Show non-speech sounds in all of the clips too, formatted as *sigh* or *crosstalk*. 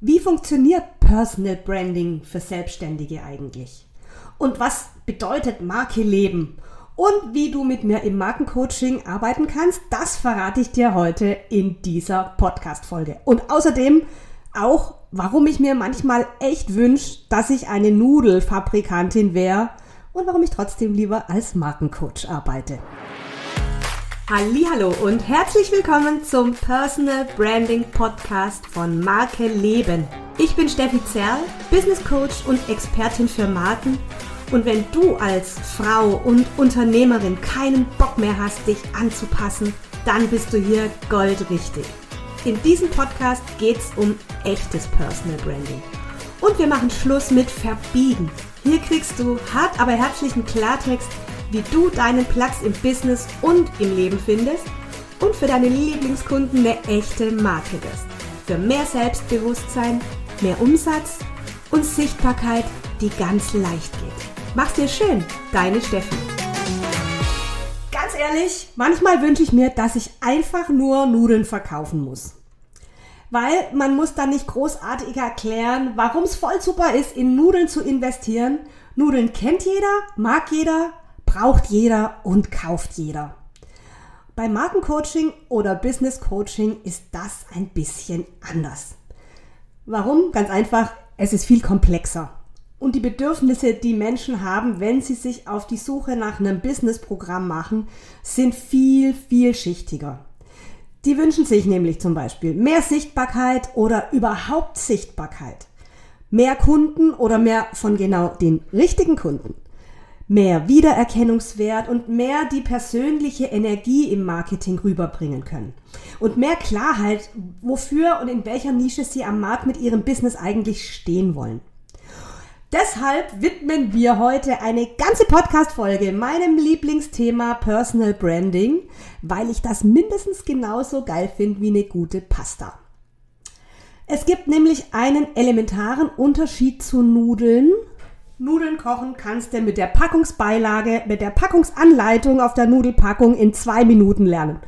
Wie funktioniert Personal Branding für Selbstständige eigentlich? Und was bedeutet Marke leben? Und wie du mit mir im Markencoaching arbeiten kannst, das verrate ich dir heute in dieser Podcast-Folge. Und außerdem auch, warum ich mir manchmal echt wünsche, dass ich eine Nudelfabrikantin wäre und warum ich trotzdem lieber als Markencoach arbeite. Hallo und herzlich willkommen zum Personal Branding Podcast von Marke Leben. Ich bin Steffi Zerl, Business Coach und Expertin für Marken. Und wenn du als Frau und Unternehmerin keinen Bock mehr hast, dich anzupassen, dann bist du hier goldrichtig. In diesem Podcast geht es um echtes Personal Branding. Und wir machen Schluss mit Verbiegen. Hier kriegst du hart aber herzlichen Klartext wie du deinen Platz im Business und im Leben findest und für deine Lieblingskunden eine echte Marke wirst. Für mehr Selbstbewusstsein, mehr Umsatz und Sichtbarkeit, die ganz leicht geht. Mach's dir schön, deine Steffi. Ganz ehrlich, manchmal wünsche ich mir, dass ich einfach nur Nudeln verkaufen muss. Weil man muss dann nicht großartig erklären, warum es voll super ist, in Nudeln zu investieren. Nudeln kennt jeder, mag jeder, braucht jeder und kauft jeder. Bei Markencoaching oder Business Coaching ist das ein bisschen anders. Warum? Ganz einfach, es ist viel komplexer. Und die Bedürfnisse, die Menschen haben, wenn sie sich auf die Suche nach einem Businessprogramm machen, sind viel, vielschichtiger. Die wünschen sich nämlich zum Beispiel mehr Sichtbarkeit oder überhaupt Sichtbarkeit. Mehr Kunden oder mehr von genau den richtigen Kunden mehr Wiedererkennungswert und mehr die persönliche Energie im Marketing rüberbringen können. Und mehr Klarheit, wofür und in welcher Nische sie am Markt mit ihrem Business eigentlich stehen wollen. Deshalb widmen wir heute eine ganze Podcast-Folge meinem Lieblingsthema Personal Branding, weil ich das mindestens genauso geil finde wie eine gute Pasta. Es gibt nämlich einen elementaren Unterschied zu Nudeln Nudeln kochen kannst du mit der Packungsbeilage, mit der Packungsanleitung auf der Nudelpackung in zwei Minuten lernen.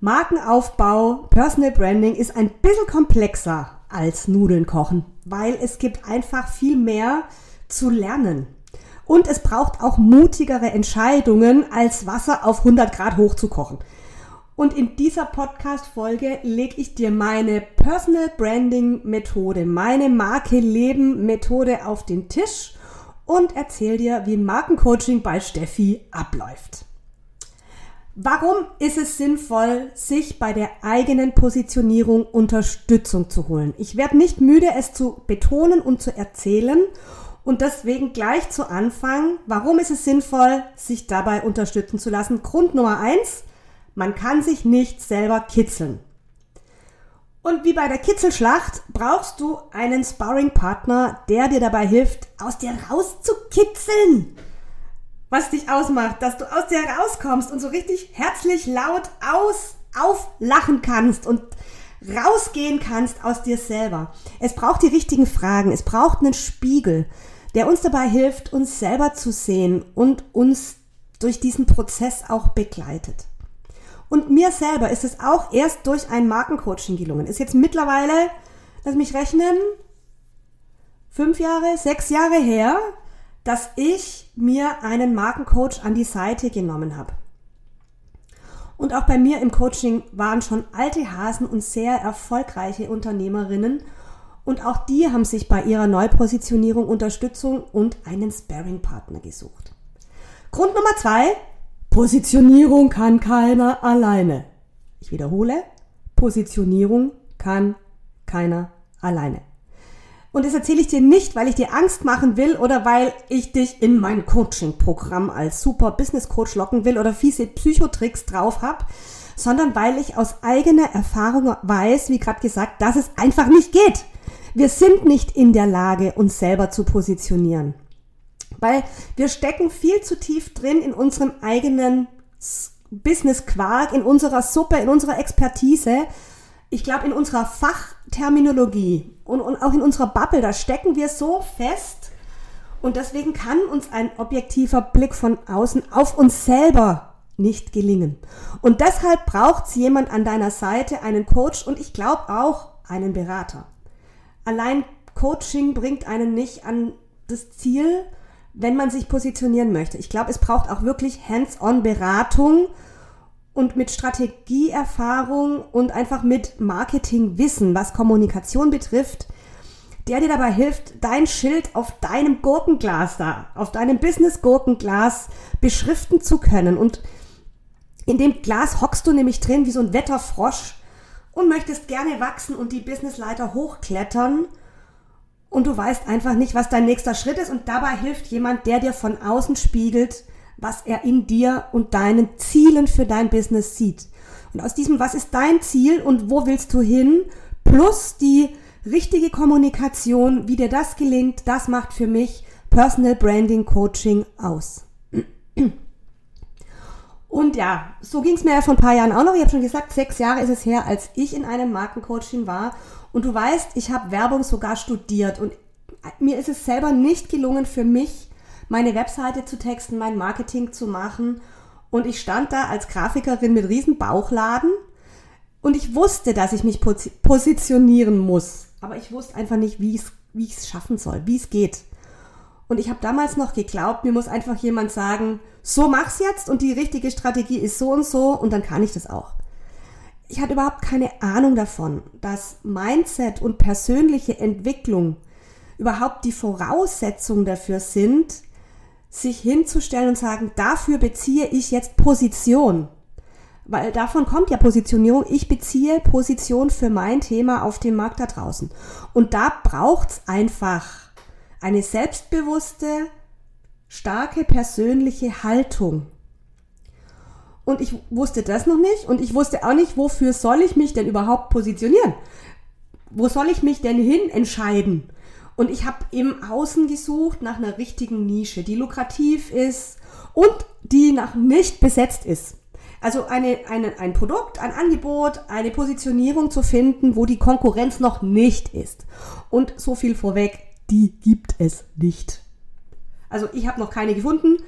Markenaufbau, Personal Branding ist ein bisschen komplexer als Nudeln kochen, weil es gibt einfach viel mehr zu lernen. Und es braucht auch mutigere Entscheidungen, als Wasser auf 100 Grad hochzukochen. Und in dieser Podcast-Folge lege ich dir meine Personal Branding Methode, meine Marke Leben Methode auf den Tisch und erzähle dir, wie Markencoaching bei Steffi abläuft. Warum ist es sinnvoll, sich bei der eigenen Positionierung Unterstützung zu holen? Ich werde nicht müde, es zu betonen und zu erzählen. Und deswegen gleich zu Anfang, warum ist es sinnvoll, sich dabei unterstützen zu lassen? Grund Nummer eins, man kann sich nicht selber kitzeln. Und wie bei der Kitzelschlacht brauchst du einen Sparring-Partner, der dir dabei hilft, aus dir rauszukitzeln. Was dich ausmacht, dass du aus dir rauskommst und so richtig herzlich laut aus, auflachen kannst und rausgehen kannst aus dir selber. Es braucht die richtigen Fragen. Es braucht einen Spiegel, der uns dabei hilft, uns selber zu sehen und uns durch diesen Prozess auch begleitet. Und mir selber ist es auch erst durch ein Markencoaching gelungen. Ist jetzt mittlerweile, lass mich rechnen, fünf Jahre, sechs Jahre her, dass ich mir einen Markencoach an die Seite genommen habe. Und auch bei mir im Coaching waren schon alte Hasen und sehr erfolgreiche Unternehmerinnen. Und auch die haben sich bei ihrer Neupositionierung Unterstützung und einen Sparring-Partner gesucht. Grund Nummer zwei, Positionierung kann keiner alleine. Ich wiederhole, Positionierung kann keiner alleine. Und das erzähle ich dir nicht, weil ich dir Angst machen will oder weil ich dich in mein Coaching-Programm als super Business Coach locken will oder fiese Psychotricks drauf habe, sondern weil ich aus eigener Erfahrung weiß, wie gerade gesagt, dass es einfach nicht geht. Wir sind nicht in der Lage, uns selber zu positionieren. Weil wir stecken viel zu tief drin in unserem eigenen Business-Quark, in unserer Suppe, in unserer Expertise. Ich glaube, in unserer Fachterminologie und, und auch in unserer Bubble, da stecken wir so fest. Und deswegen kann uns ein objektiver Blick von außen auf uns selber nicht gelingen. Und deshalb braucht es jemand an deiner Seite, einen Coach und ich glaube auch einen Berater. allein Coaching bringt einen nicht an das Ziel, wenn man sich positionieren möchte. Ich glaube, es braucht auch wirklich Hands-on-Beratung und mit Strategieerfahrung und einfach mit Marketingwissen, was Kommunikation betrifft, der dir dabei hilft, dein Schild auf deinem Gurkenglas da, auf deinem Business-Gurkenglas beschriften zu können. Und in dem Glas hockst du nämlich drin wie so ein Wetterfrosch und möchtest gerne wachsen und die Businessleiter hochklettern und du weißt einfach nicht, was dein nächster Schritt ist und dabei hilft jemand, der dir von außen spiegelt, was er in dir und deinen Zielen für dein Business sieht. Und aus diesem, was ist dein Ziel und wo willst du hin, plus die richtige Kommunikation, wie dir das gelingt, das macht für mich Personal Branding Coaching aus. *clears throat* Und ja, so ging es mir ja vor ein paar Jahren auch noch. Ich habe schon gesagt, sechs Jahre ist es her, als ich in einem Markencoaching war. Und du weißt, ich habe Werbung sogar studiert. Und mir ist es selber nicht gelungen, für mich meine Webseite zu texten, mein Marketing zu machen. Und ich stand da als Grafikerin mit riesen Bauchladen. Und ich wusste, dass ich mich positionieren muss. Aber ich wusste einfach nicht, wie ich es schaffen soll, wie es geht. Und ich habe damals noch geglaubt, mir muss einfach jemand sagen, so mach's jetzt und die richtige Strategie ist so und so und dann kann ich das auch. Ich hatte überhaupt keine Ahnung davon, dass Mindset und persönliche Entwicklung überhaupt die Voraussetzung dafür sind, sich hinzustellen und sagen, dafür beziehe ich jetzt Position. Weil davon kommt ja Positionierung. Ich beziehe Position für mein Thema auf dem Markt da draußen. Und da braucht's einfach eine selbstbewusste, starke persönliche Haltung. Und ich wusste das noch nicht und ich wusste auch nicht, wofür soll ich mich denn überhaupt positionieren? Wo soll ich mich denn hin entscheiden? Und ich habe im Außen gesucht nach einer richtigen Nische, die lukrativ ist und die noch nicht besetzt ist. Also eine, eine, ein Produkt, ein Angebot, eine Positionierung zu finden, wo die Konkurrenz noch nicht ist. Und so viel vorweg, die gibt es nicht. Also ich habe noch keine gefunden.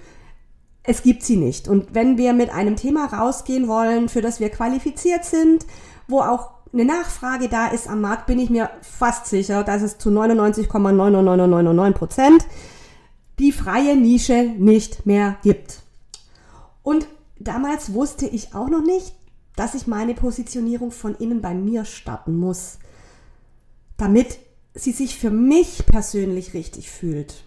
Es gibt sie nicht. Und wenn wir mit einem Thema rausgehen wollen, für das wir qualifiziert sind, wo auch eine Nachfrage da ist am Markt, bin ich mir fast sicher, dass es zu 99,9999 Prozent die freie Nische nicht mehr gibt. Und damals wusste ich auch noch nicht, dass ich meine Positionierung von innen bei mir starten muss, damit sie sich für mich persönlich richtig fühlt,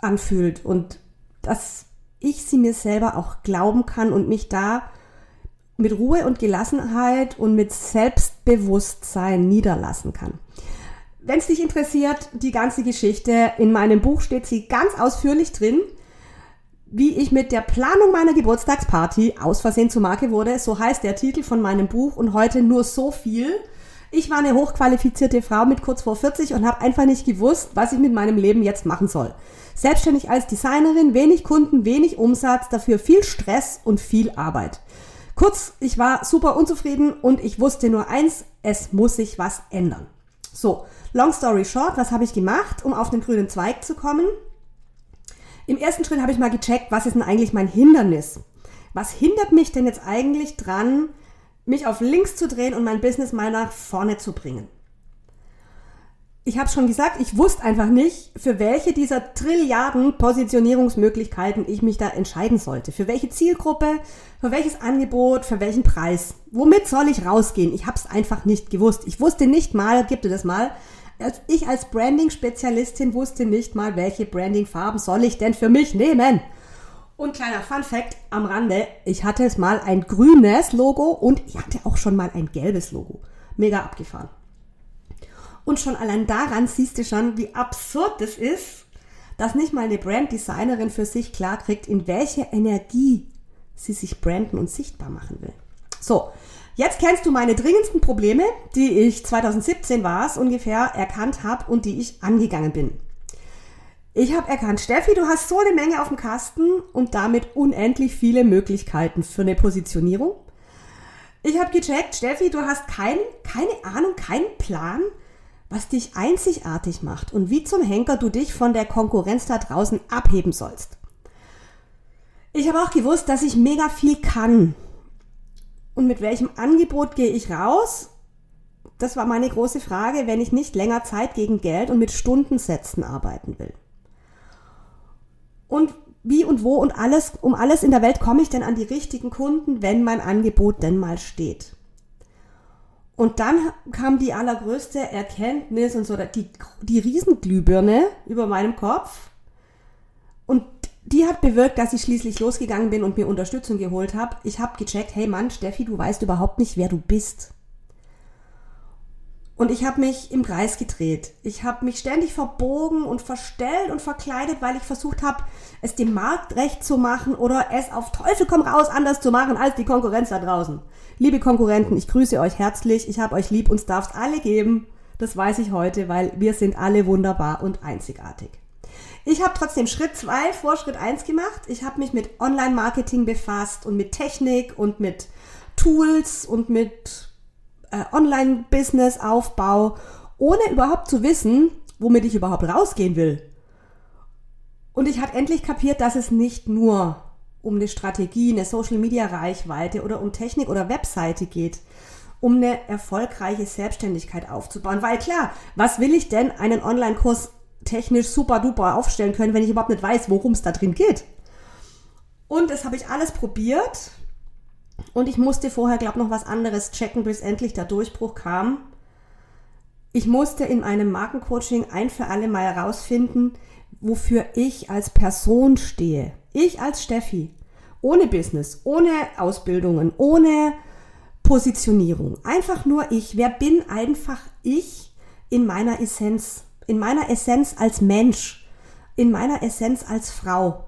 anfühlt und dass ich sie mir selber auch glauben kann und mich da mit Ruhe und Gelassenheit und mit Selbstbewusstsein niederlassen kann. Wenn es dich interessiert, die ganze Geschichte, in meinem Buch steht sie ganz ausführlich drin, wie ich mit der Planung meiner Geburtstagsparty aus Versehen zur Marke wurde. So heißt der Titel von meinem Buch und heute nur so viel. Ich war eine hochqualifizierte Frau mit kurz vor 40 und habe einfach nicht gewusst, was ich mit meinem Leben jetzt machen soll. Selbstständig als Designerin, wenig Kunden, wenig Umsatz, dafür viel Stress und viel Arbeit. Kurz, ich war super unzufrieden und ich wusste nur eins, es muss sich was ändern. So, long story short, was habe ich gemacht, um auf den grünen Zweig zu kommen? Im ersten Schritt habe ich mal gecheckt, was ist denn eigentlich mein Hindernis? Was hindert mich denn jetzt eigentlich dran, mich auf links zu drehen und mein Business mal nach vorne zu bringen. Ich habe schon gesagt, ich wusste einfach nicht, für welche dieser Trilliarden Positionierungsmöglichkeiten ich mich da entscheiden sollte. Für welche Zielgruppe, für welches Angebot, für welchen Preis. Womit soll ich rausgehen? Ich habe es einfach nicht gewusst. Ich wusste nicht mal, gibt es das mal, ich als Branding-Spezialistin wusste nicht mal, welche Branding-Farben soll ich denn für mich nehmen. Und kleiner Fun Fact am Rande, ich hatte es mal ein grünes Logo und ich hatte auch schon mal ein gelbes Logo. Mega abgefahren. Und schon allein daran siehst du schon, wie absurd es ist, dass nicht mal eine Branddesignerin für sich klar kriegt, in welche Energie sie sich branden und sichtbar machen will. So, jetzt kennst du meine dringendsten Probleme, die ich 2017 war es ungefähr erkannt habe und die ich angegangen bin. Ich habe erkannt, Steffi, du hast so eine Menge auf dem Kasten und damit unendlich viele Möglichkeiten für eine Positionierung. Ich habe gecheckt, Steffi, du hast kein, keine Ahnung, keinen Plan, was dich einzigartig macht und wie zum Henker du dich von der Konkurrenz da draußen abheben sollst. Ich habe auch gewusst, dass ich mega viel kann. Und mit welchem Angebot gehe ich raus? Das war meine große Frage, wenn ich nicht länger Zeit gegen Geld und mit Stundensätzen arbeiten will. Und wie und wo und alles, um alles in der Welt komme ich denn an die richtigen Kunden, wenn mein Angebot denn mal steht? Und dann kam die allergrößte Erkenntnis und so, die, die Riesenglühbirne über meinem Kopf. Und die hat bewirkt, dass ich schließlich losgegangen bin und mir Unterstützung geholt habe. Ich habe gecheckt, hey Mann, Steffi, du weißt überhaupt nicht, wer du bist. Und ich habe mich im Kreis gedreht. Ich habe mich ständig verbogen und verstellt und verkleidet, weil ich versucht habe, es dem Markt recht zu machen oder es auf Teufel komm raus anders zu machen als die Konkurrenz da draußen. Liebe Konkurrenten, ich grüße euch herzlich. Ich habe euch lieb und es darf alle geben. Das weiß ich heute, weil wir sind alle wunderbar und einzigartig. Ich habe trotzdem Schritt zwei vor Schritt eins gemacht. Ich habe mich mit Online-Marketing befasst und mit Technik und mit Tools und mit äh, Online-Business-Aufbau, ohne überhaupt zu wissen, womit ich überhaupt rausgehen will. Und ich habe endlich kapiert, dass es nicht nur um eine Strategie, eine Social-Media-Reichweite oder um Technik oder Webseite geht, um eine erfolgreiche Selbstständigkeit aufzubauen. Weil klar, was will ich denn einen Online-Kurs technisch super duper aufstellen können, wenn ich überhaupt nicht weiß, worum es da drin geht? Und das habe ich alles probiert und ich musste vorher, glaube ich, noch was anderes checken, bis endlich der Durchbruch kam. Ich musste in einem Markencoaching ein für alle Mal herausfinden, wofür ich als Person stehe. Ich als Steffi. Ohne Business, ohne Ausbildungen, ohne Positionierung. Einfach nur ich. Wer bin einfach ich in meiner Essenz? In meiner Essenz als Mensch. In meiner Essenz als Frau.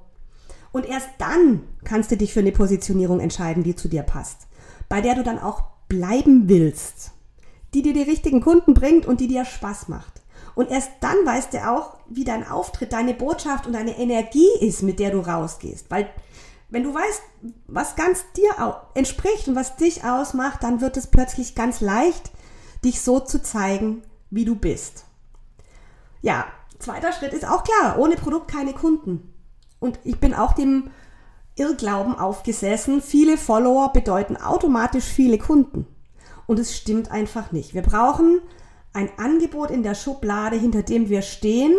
Und erst dann kannst du dich für eine Positionierung entscheiden, die zu dir passt, bei der du dann auch bleiben willst, die dir die richtigen Kunden bringt und die dir Spaß macht. Und erst dann weißt du auch, wie dein Auftritt, deine Botschaft und deine Energie ist, mit der du rausgehst. Weil wenn du weißt, was ganz dir entspricht und was dich ausmacht, dann wird es plötzlich ganz leicht, dich so zu zeigen, wie du bist. Ja, zweiter Schritt ist auch klar, ohne Produkt keine Kunden. Und ich bin auch dem Irrglauben aufgesessen, viele Follower bedeuten automatisch viele Kunden. Und es stimmt einfach nicht. Wir brauchen ein Angebot in der Schublade, hinter dem wir stehen,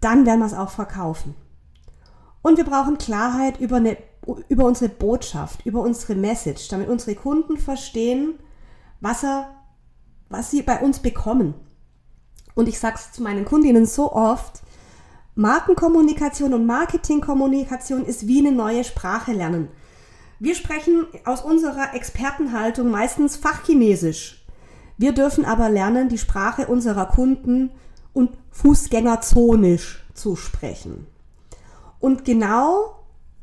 dann werden wir es auch verkaufen. Und wir brauchen Klarheit über, eine, über unsere Botschaft, über unsere Message, damit unsere Kunden verstehen, was, er, was sie bei uns bekommen. Und ich sage es zu meinen Kundinnen so oft, Markenkommunikation und Marketingkommunikation ist wie eine neue Sprache lernen. Wir sprechen aus unserer Expertenhaltung meistens Fachchinesisch. Wir dürfen aber lernen, die Sprache unserer Kunden und Fußgängerzonisch zu sprechen. Und genau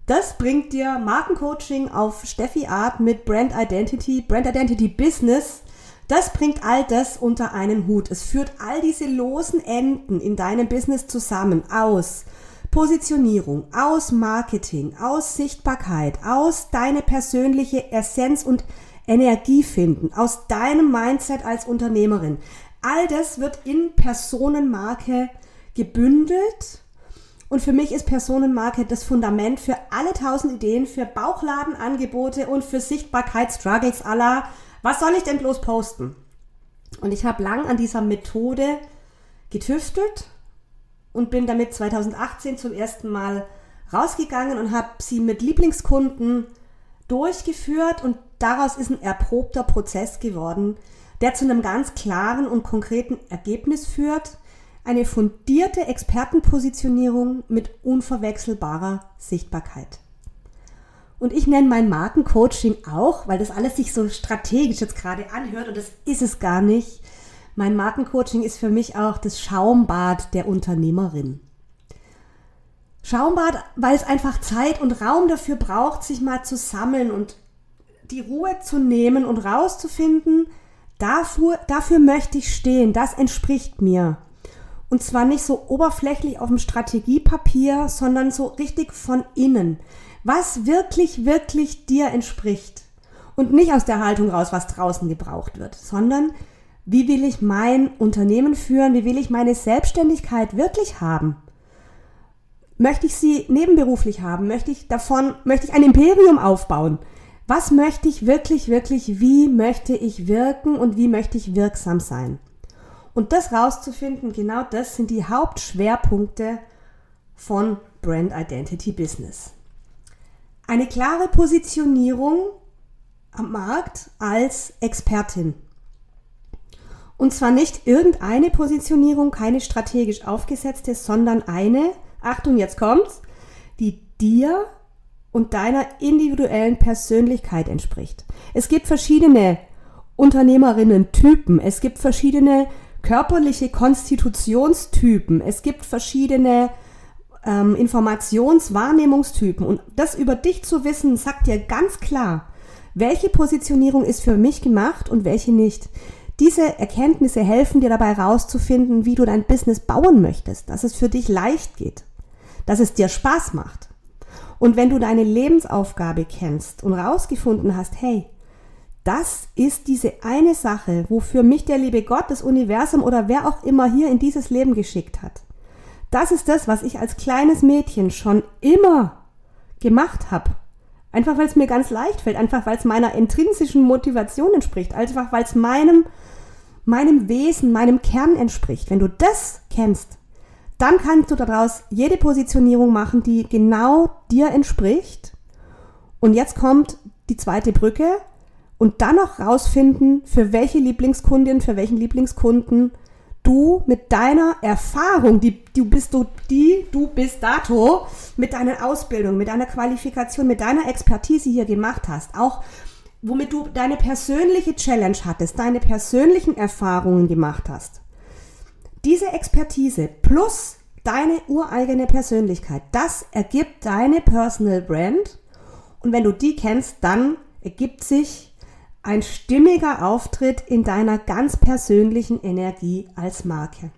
das bringt dir Markencoaching auf Steffi Art mit Brand Identity, Brand Identity Business das bringt all das unter einen Hut. Es führt all diese losen Enden in deinem Business zusammen aus Positionierung, aus Marketing, aus Sichtbarkeit, aus deine persönliche Essenz und Energie finden, aus deinem Mindset als Unternehmerin. All das wird in Personenmarke gebündelt. Und für mich ist Personenmarke das Fundament für alle tausend Ideen, für Bauchladenangebote und für Sichtbarkeitsstruggles aller was soll ich denn bloß posten? Und ich habe lang an dieser Methode getüftelt und bin damit 2018 zum ersten Mal rausgegangen und habe sie mit Lieblingskunden durchgeführt und daraus ist ein erprobter Prozess geworden, der zu einem ganz klaren und konkreten Ergebnis führt. Eine fundierte Expertenpositionierung mit unverwechselbarer Sichtbarkeit. Und ich nenne mein Markencoaching auch, weil das alles sich so strategisch jetzt gerade anhört und das ist es gar nicht. Mein Markencoaching ist für mich auch das Schaumbad der Unternehmerin. Schaumbad, weil es einfach Zeit und Raum dafür braucht, sich mal zu sammeln und die Ruhe zu nehmen und rauszufinden, dafür, dafür möchte ich stehen, das entspricht mir. Und zwar nicht so oberflächlich auf dem Strategiepapier, sondern so richtig von innen was wirklich, wirklich dir entspricht. Und nicht aus der Haltung raus, was draußen gebraucht wird, sondern wie will ich mein Unternehmen führen, wie will ich meine Selbstständigkeit wirklich haben? Möchte ich sie nebenberuflich haben? Möchte ich davon, möchte ich ein Imperium aufbauen? Was möchte ich wirklich, wirklich, wie möchte ich wirken und wie möchte ich wirksam sein? Und das rauszufinden, genau das sind die Hauptschwerpunkte von Brand Identity Business. Eine klare Positionierung am Markt als Expertin. Und zwar nicht irgendeine Positionierung, keine strategisch aufgesetzte, sondern eine, Achtung, jetzt kommt's, die dir und deiner individuellen Persönlichkeit entspricht. Es gibt verschiedene Unternehmerinnen-Typen, es gibt verschiedene körperliche Konstitutionstypen, es gibt verschiedene ähm, Informationswahrnehmungstypen. Und das über dich zu wissen, sagt dir ganz klar, welche Positionierung ist für mich gemacht und welche nicht. Diese Erkenntnisse helfen dir dabei herauszufinden, wie du dein Business bauen möchtest, dass es für dich leicht geht, dass es dir Spaß macht. Und wenn du deine Lebensaufgabe kennst und rausgefunden hast, hey, das ist diese eine Sache, wofür mich der liebe Gott, das Universum oder wer auch immer hier in dieses Leben geschickt hat. Das ist das, was ich als kleines Mädchen schon immer gemacht habe. Einfach weil es mir ganz leicht fällt, einfach weil es meiner intrinsischen Motivation entspricht, einfach weil es meinem, meinem Wesen, meinem Kern entspricht. Wenn du das kennst, dann kannst du daraus jede Positionierung machen, die genau dir entspricht. Und jetzt kommt die zweite Brücke und dann noch rausfinden, für welche Lieblingskundin, für welchen Lieblingskunden du mit deiner Erfahrung, die du bist du, die du bis dato mit deiner Ausbildung, mit deiner Qualifikation, mit deiner Expertise hier gemacht hast, auch womit du deine persönliche Challenge hattest, deine persönlichen Erfahrungen gemacht hast. Diese Expertise plus deine ureigene Persönlichkeit, das ergibt deine Personal Brand. Und wenn du die kennst, dann ergibt sich ein stimmiger Auftritt in deiner ganz persönlichen Energie als Marke.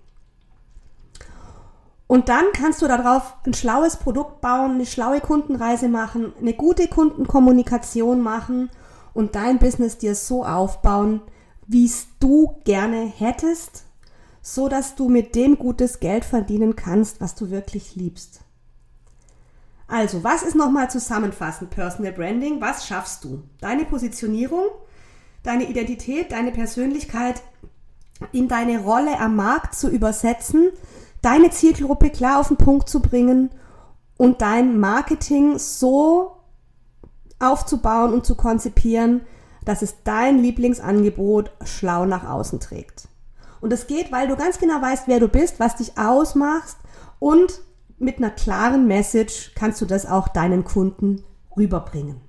Und dann kannst du darauf ein schlaues Produkt bauen, eine schlaue Kundenreise machen, eine gute Kundenkommunikation machen und dein Business dir so aufbauen, wie es du gerne hättest, so dass du mit dem gutes Geld verdienen kannst, was du wirklich liebst. Also, was ist nochmal zusammenfassend Personal Branding? Was schaffst du? Deine Positionierung, deine Identität, deine Persönlichkeit in deine Rolle am Markt zu übersetzen, deine Zielgruppe klar auf den Punkt zu bringen und dein Marketing so aufzubauen und zu konzipieren, dass es dein Lieblingsangebot schlau nach außen trägt. Und das geht, weil du ganz genau weißt, wer du bist, was dich ausmacht und mit einer klaren Message kannst du das auch deinen Kunden rüberbringen.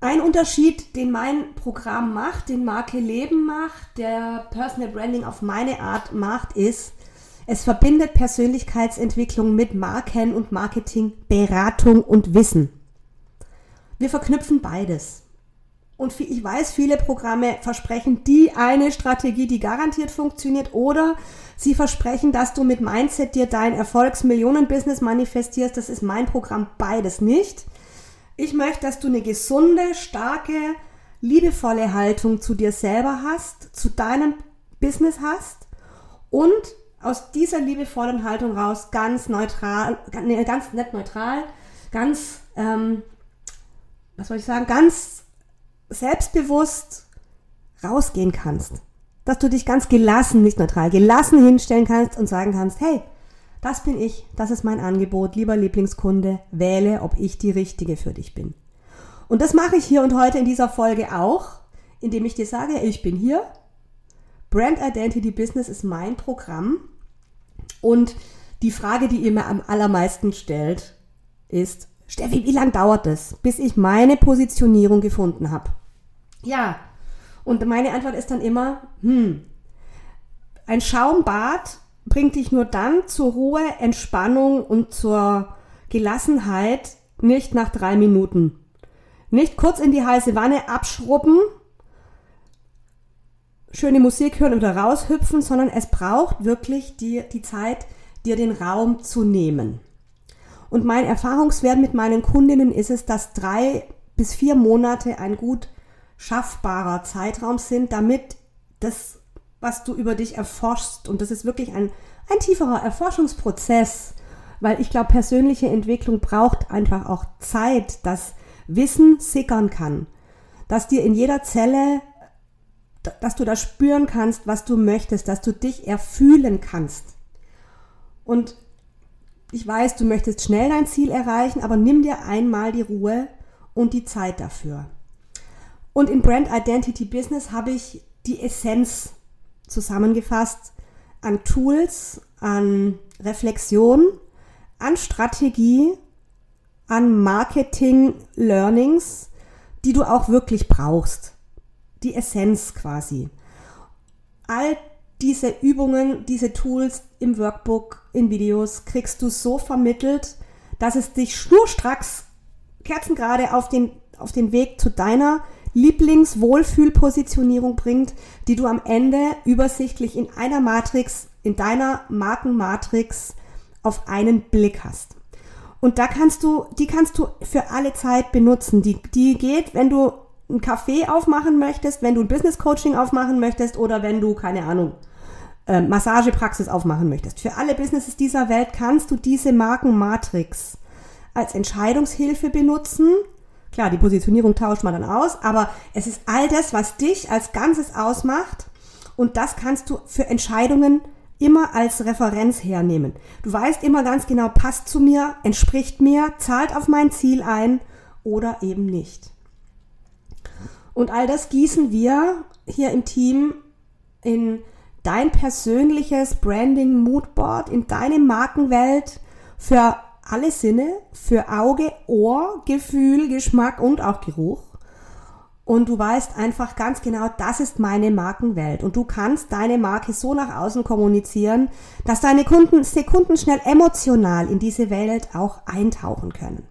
Ein Unterschied, den mein Programm macht, den Marke Leben macht, der Personal Branding auf meine Art macht, ist, es verbindet Persönlichkeitsentwicklung mit Marken und Marketing, Beratung und Wissen. Wir verknüpfen beides. Und ich weiß, viele Programme versprechen die eine Strategie, die garantiert funktioniert, oder sie versprechen, dass du mit Mindset dir dein Erfolgsmillionen-Business manifestierst. Das ist mein Programm beides nicht. Ich möchte, dass du eine gesunde, starke, liebevolle Haltung zu dir selber hast, zu deinem Business hast und aus dieser liebevollen Haltung raus ganz neutral, ganz nett neutral, ganz, ähm, was soll ich sagen, ganz selbstbewusst rausgehen kannst. Dass du dich ganz gelassen, nicht neutral, gelassen hinstellen kannst und sagen kannst, hey, das bin ich, das ist mein Angebot, lieber Lieblingskunde, wähle, ob ich die Richtige für dich bin. Und das mache ich hier und heute in dieser Folge auch, indem ich dir sage, ich bin hier. Brand Identity Business ist mein Programm. Und die Frage, die ihr mir am allermeisten stellt, ist, Steffi, wie lange dauert es, bis ich meine Positionierung gefunden habe? Ja, und meine Antwort ist dann immer, hm, ein Schaumbad bringt dich nur dann zur Ruhe, Entspannung und zur Gelassenheit nicht nach drei Minuten. Nicht kurz in die heiße Wanne abschrubben, schöne Musik hören oder raushüpfen, sondern es braucht wirklich die, die Zeit, dir den Raum zu nehmen. Und mein Erfahrungswert mit meinen Kundinnen ist es, dass drei bis vier Monate ein gut schaffbarer Zeitraum sind, damit das was du über dich erforschst. Und das ist wirklich ein, ein tieferer Erforschungsprozess, weil ich glaube, persönliche Entwicklung braucht einfach auch Zeit, dass Wissen sickern kann, dass dir in jeder Zelle, dass du da spüren kannst, was du möchtest, dass du dich erfühlen kannst. Und ich weiß, du möchtest schnell dein Ziel erreichen, aber nimm dir einmal die Ruhe und die Zeit dafür. Und in Brand Identity Business habe ich die Essenz zusammengefasst an Tools, an Reflexion, an Strategie, an Marketing Learnings, die du auch wirklich brauchst. Die Essenz quasi. All diese Übungen, diese Tools im Workbook, in Videos kriegst du so vermittelt, dass es dich schnurstracks kerzengerade auf den, auf den Weg zu deiner Lieblingswohlfühlpositionierung bringt, die du am Ende übersichtlich in einer Matrix, in deiner Markenmatrix auf einen Blick hast. Und da kannst du, die kannst du für alle Zeit benutzen. Die, die geht, wenn du ein Café aufmachen möchtest, wenn du ein Business Coaching aufmachen möchtest oder wenn du, keine Ahnung, äh, Massagepraxis aufmachen möchtest. Für alle Businesses dieser Welt kannst du diese Markenmatrix als Entscheidungshilfe benutzen. Klar, die Positionierung tauscht man dann aus, aber es ist all das, was dich als Ganzes ausmacht und das kannst du für Entscheidungen immer als Referenz hernehmen. Du weißt immer ganz genau, passt zu mir, entspricht mir, zahlt auf mein Ziel ein oder eben nicht. Und all das gießen wir hier im Team in dein persönliches Branding Moodboard, in deine Markenwelt für alle Sinne, für Auge, Ohr, Gefühl, Geschmack und auch Geruch. Und du weißt einfach ganz genau, das ist meine Markenwelt. Und du kannst deine Marke so nach außen kommunizieren, dass deine Kunden sekundenschnell emotional in diese Welt auch eintauchen können.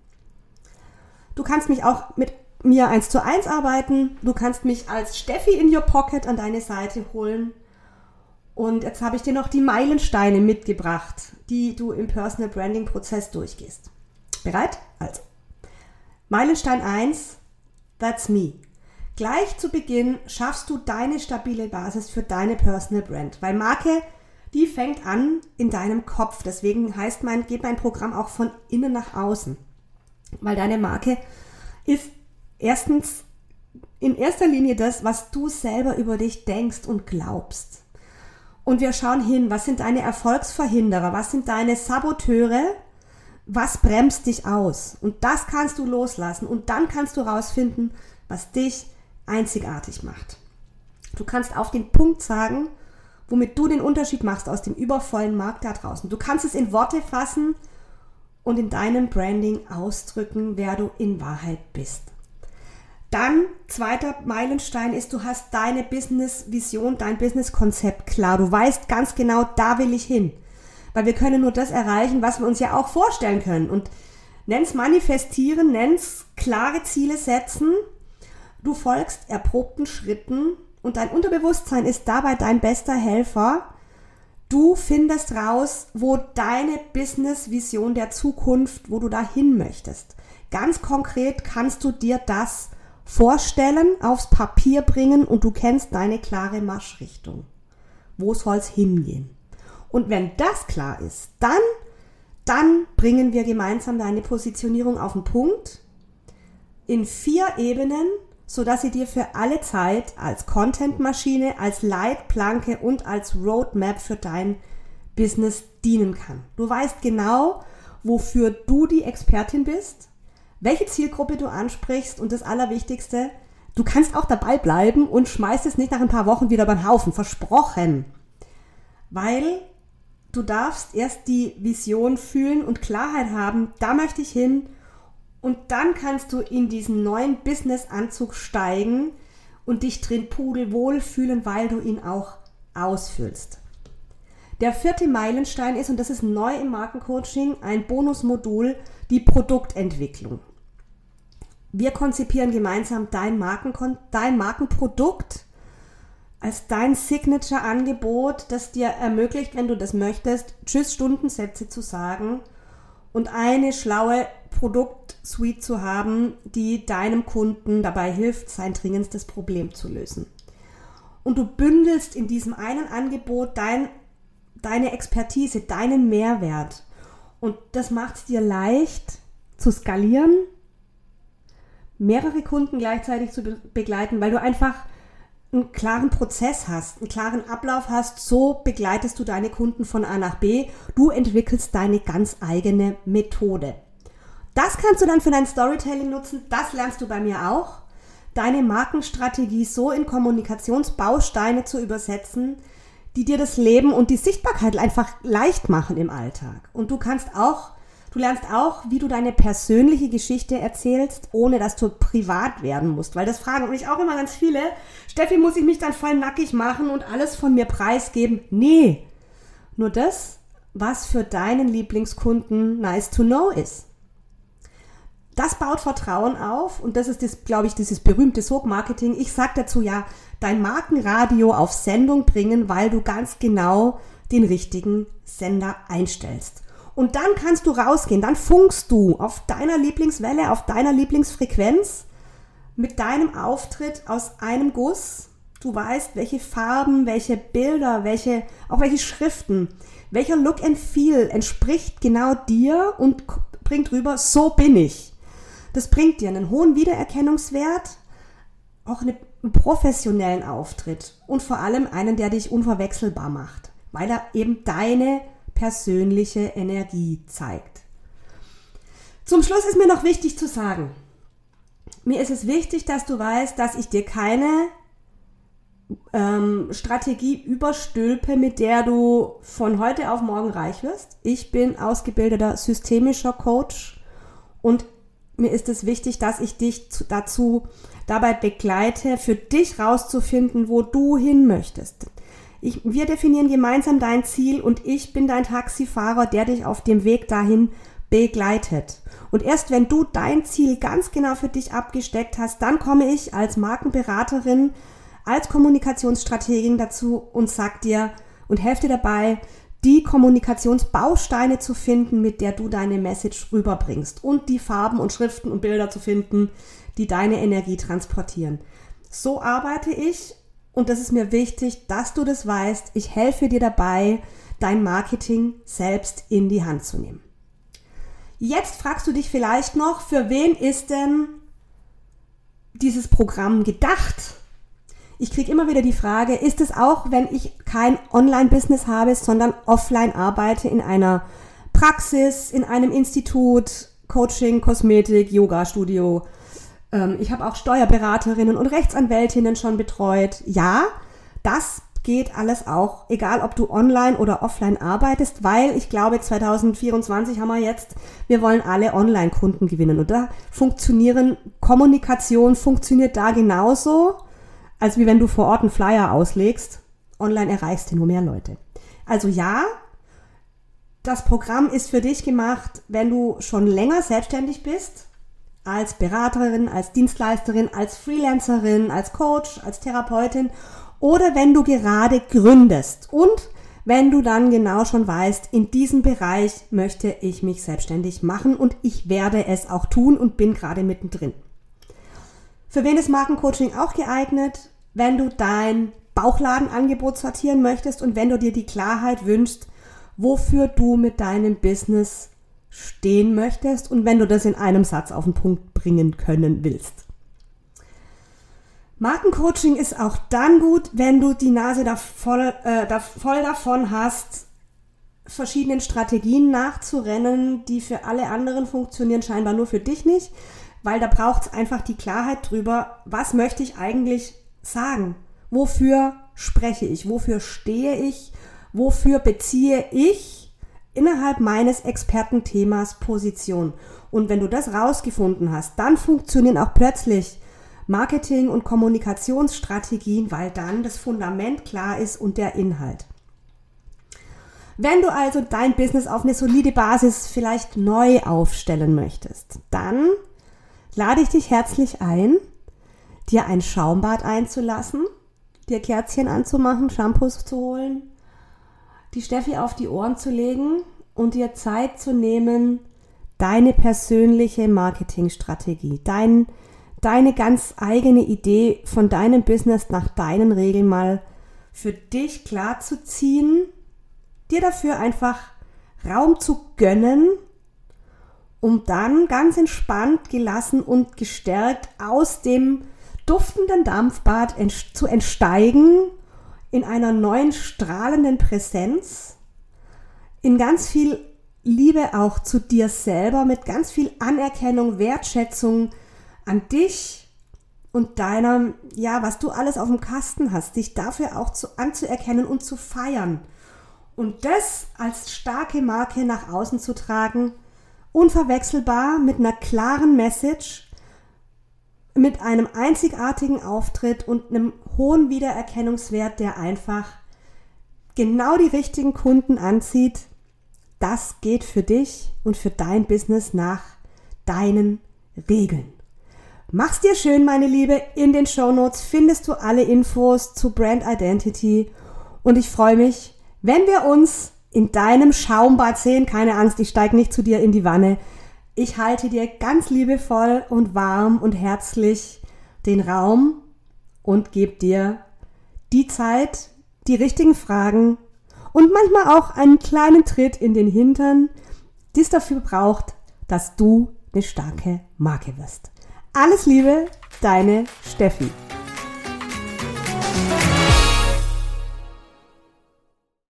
Du kannst mich auch mit mir eins zu eins arbeiten. Du kannst mich als Steffi in your pocket an deine Seite holen. Und jetzt habe ich dir noch die Meilensteine mitgebracht, die du im Personal Branding Prozess durchgehst. Bereit? Also. Meilenstein 1, that's me. Gleich zu Beginn schaffst du deine stabile Basis für deine Personal Brand, weil Marke, die fängt an in deinem Kopf. Deswegen heißt mein, geht mein Programm auch von innen nach außen. Weil deine Marke ist erstens in erster Linie das, was du selber über dich denkst und glaubst. Und wir schauen hin, was sind deine Erfolgsverhinderer, was sind deine Saboteure, was bremst dich aus. Und das kannst du loslassen und dann kannst du rausfinden, was dich einzigartig macht. Du kannst auf den Punkt sagen, womit du den Unterschied machst aus dem übervollen Markt da draußen. Du kannst es in Worte fassen und in deinem Branding ausdrücken, wer du in Wahrheit bist. Dann, zweiter Meilenstein ist, du hast deine Business-Vision, dein Business-Konzept klar. Du weißt ganz genau, da will ich hin. Weil wir können nur das erreichen, was wir uns ja auch vorstellen können. Und nenn's manifestieren, nenn's klare Ziele setzen Du folgst erprobten Schritten und dein Unterbewusstsein ist dabei dein bester Helfer. Du findest raus, wo deine Business-Vision der Zukunft, wo du dahin möchtest. Ganz konkret kannst du dir das vorstellen, aufs Papier bringen und du kennst deine klare Marschrichtung. Wo soll es hingehen? Und wenn das klar ist, dann, dann bringen wir gemeinsam deine Positionierung auf den Punkt in vier Ebenen so dass sie dir für alle Zeit als Contentmaschine, als Leitplanke und als Roadmap für dein Business dienen kann. Du weißt genau, wofür du die Expertin bist, welche Zielgruppe du ansprichst und das Allerwichtigste, du kannst auch dabei bleiben und schmeißt es nicht nach ein paar Wochen wieder beim Haufen, versprochen. Weil du darfst erst die Vision fühlen und Klarheit haben, da möchte ich hin und dann kannst du in diesen neuen Business-Anzug steigen und dich drin pudelwohl fühlen, weil du ihn auch ausfüllst. Der vierte Meilenstein ist, und das ist neu im Markencoaching, ein Bonusmodul, die Produktentwicklung. Wir konzipieren gemeinsam dein, Markenkon dein Markenprodukt als dein Signature-Angebot, das dir ermöglicht, wenn du das möchtest, Tschüss-Stundensätze zu sagen und eine schlaue Produktsuite zu haben, die deinem Kunden dabei hilft, sein dringendstes Problem zu lösen. Und du bündelst in diesem einen Angebot dein, deine Expertise, deinen Mehrwert. Und das macht es dir leicht zu skalieren, mehrere Kunden gleichzeitig zu be begleiten, weil du einfach einen klaren Prozess hast, einen klaren Ablauf hast. So begleitest du deine Kunden von A nach B. Du entwickelst deine ganz eigene Methode. Das kannst du dann für dein Storytelling nutzen. Das lernst du bei mir auch. Deine Markenstrategie so in Kommunikationsbausteine zu übersetzen, die dir das Leben und die Sichtbarkeit einfach leicht machen im Alltag. Und du kannst auch Du lernst auch, wie du deine persönliche Geschichte erzählst, ohne dass du privat werden musst. Weil das fragen mich auch immer ganz viele. Steffi, muss ich mich dann voll nackig machen und alles von mir preisgeben? Nee. Nur das, was für deinen Lieblingskunden nice to know ist. Das baut Vertrauen auf und das ist, das, glaube ich, dieses berühmte Sog-Marketing. Ich sage dazu ja, dein Markenradio auf Sendung bringen, weil du ganz genau den richtigen Sender einstellst. Und dann kannst du rausgehen, dann funkst du auf deiner Lieblingswelle, auf deiner Lieblingsfrequenz mit deinem Auftritt aus einem Guss. Du weißt, welche Farben, welche Bilder, welche, auch welche Schriften, welcher Look and Feel entspricht genau dir und bringt rüber, so bin ich. Das bringt dir einen hohen Wiedererkennungswert, auch einen professionellen Auftritt und vor allem einen, der dich unverwechselbar macht, weil er eben deine persönliche Energie zeigt. Zum Schluss ist mir noch wichtig zu sagen, mir ist es wichtig, dass du weißt, dass ich dir keine ähm, Strategie überstülpe, mit der du von heute auf morgen reich wirst. Ich bin ausgebildeter systemischer Coach und mir ist es wichtig, dass ich dich dazu dabei begleite, für dich rauszufinden, wo du hin möchtest. Ich, wir definieren gemeinsam dein Ziel und ich bin dein Taxifahrer, der dich auf dem Weg dahin begleitet. Und erst wenn du dein Ziel ganz genau für dich abgesteckt hast, dann komme ich als Markenberaterin, als Kommunikationsstrategin dazu und sag dir und helfe dir dabei, die Kommunikationsbausteine zu finden, mit der du deine Message rüberbringst und die Farben und Schriften und Bilder zu finden, die deine Energie transportieren. So arbeite ich und das ist mir wichtig, dass du das weißt. Ich helfe dir dabei, dein Marketing selbst in die Hand zu nehmen. Jetzt fragst du dich vielleicht noch, für wen ist denn dieses Programm gedacht? Ich kriege immer wieder die Frage, ist es auch, wenn ich kein Online-Business habe, sondern offline arbeite in einer Praxis, in einem Institut, Coaching, Kosmetik, Yoga-Studio, ähm, ich habe auch Steuerberaterinnen und Rechtsanwältinnen schon betreut. Ja, das geht alles auch, egal ob du online oder offline arbeitest, weil ich glaube, 2024 haben wir jetzt, wir wollen alle Online-Kunden gewinnen. Und da funktionieren, Kommunikation funktioniert da genauso, als wie wenn du vor Ort einen Flyer auslegst. Online erreichst du nur mehr Leute. Also ja, das Programm ist für dich gemacht, wenn du schon länger selbstständig bist als Beraterin, als Dienstleisterin, als Freelancerin, als Coach, als Therapeutin oder wenn du gerade gründest und wenn du dann genau schon weißt, in diesem Bereich möchte ich mich selbstständig machen und ich werde es auch tun und bin gerade mittendrin. Für wen ist Markencoaching auch geeignet? Wenn du dein Bauchladenangebot sortieren möchtest und wenn du dir die Klarheit wünschst, wofür du mit deinem Business stehen möchtest und wenn du das in einem Satz auf den Punkt bringen können willst. Markencoaching ist auch dann gut, wenn du die Nase da voll, äh, da voll davon hast, verschiedenen Strategien nachzurennen, die für alle anderen funktionieren, scheinbar nur für dich nicht, weil da braucht es einfach die Klarheit drüber, was möchte ich eigentlich sagen? Wofür spreche ich? Wofür stehe ich? Wofür beziehe ich innerhalb meines Expertenthemas Position. Und wenn du das rausgefunden hast, dann funktionieren auch plötzlich Marketing- und Kommunikationsstrategien, weil dann das Fundament klar ist und der Inhalt. Wenn du also dein Business auf eine solide Basis vielleicht neu aufstellen möchtest, dann lade ich dich herzlich ein, dir ein Schaumbad einzulassen, dir Kerzchen anzumachen, Shampoos zu holen, die Steffi auf die Ohren zu legen und dir Zeit zu nehmen, deine persönliche Marketingstrategie, dein, deine ganz eigene Idee von deinem Business nach deinen Regeln mal für dich klar zu ziehen, dir dafür einfach Raum zu gönnen um dann ganz entspannt, gelassen und gestärkt aus dem duftenden Dampfbad zu entsteigen in einer neuen strahlenden Präsenz, in ganz viel Liebe auch zu dir selber, mit ganz viel Anerkennung, Wertschätzung an dich und deiner, ja, was du alles auf dem Kasten hast, dich dafür auch zu, anzuerkennen und zu feiern. Und das als starke Marke nach außen zu tragen, unverwechselbar mit einer klaren Message, mit einem einzigartigen Auftritt und einem hohen Wiedererkennungswert, der einfach genau die richtigen Kunden anzieht, das geht für dich und für dein Business nach deinen Regeln. Mach's dir schön, meine Liebe. In den Show Notes findest du alle Infos zu Brand Identity und ich freue mich, wenn wir uns in deinem Schaumbad sehen. Keine Angst, ich steige nicht zu dir in die Wanne. Ich halte dir ganz liebevoll und warm und herzlich den Raum und gebe dir die Zeit, die richtigen Fragen und manchmal auch einen kleinen Tritt in den Hintern, die es dafür braucht, dass du eine starke Marke wirst. Alles Liebe, deine Steffi.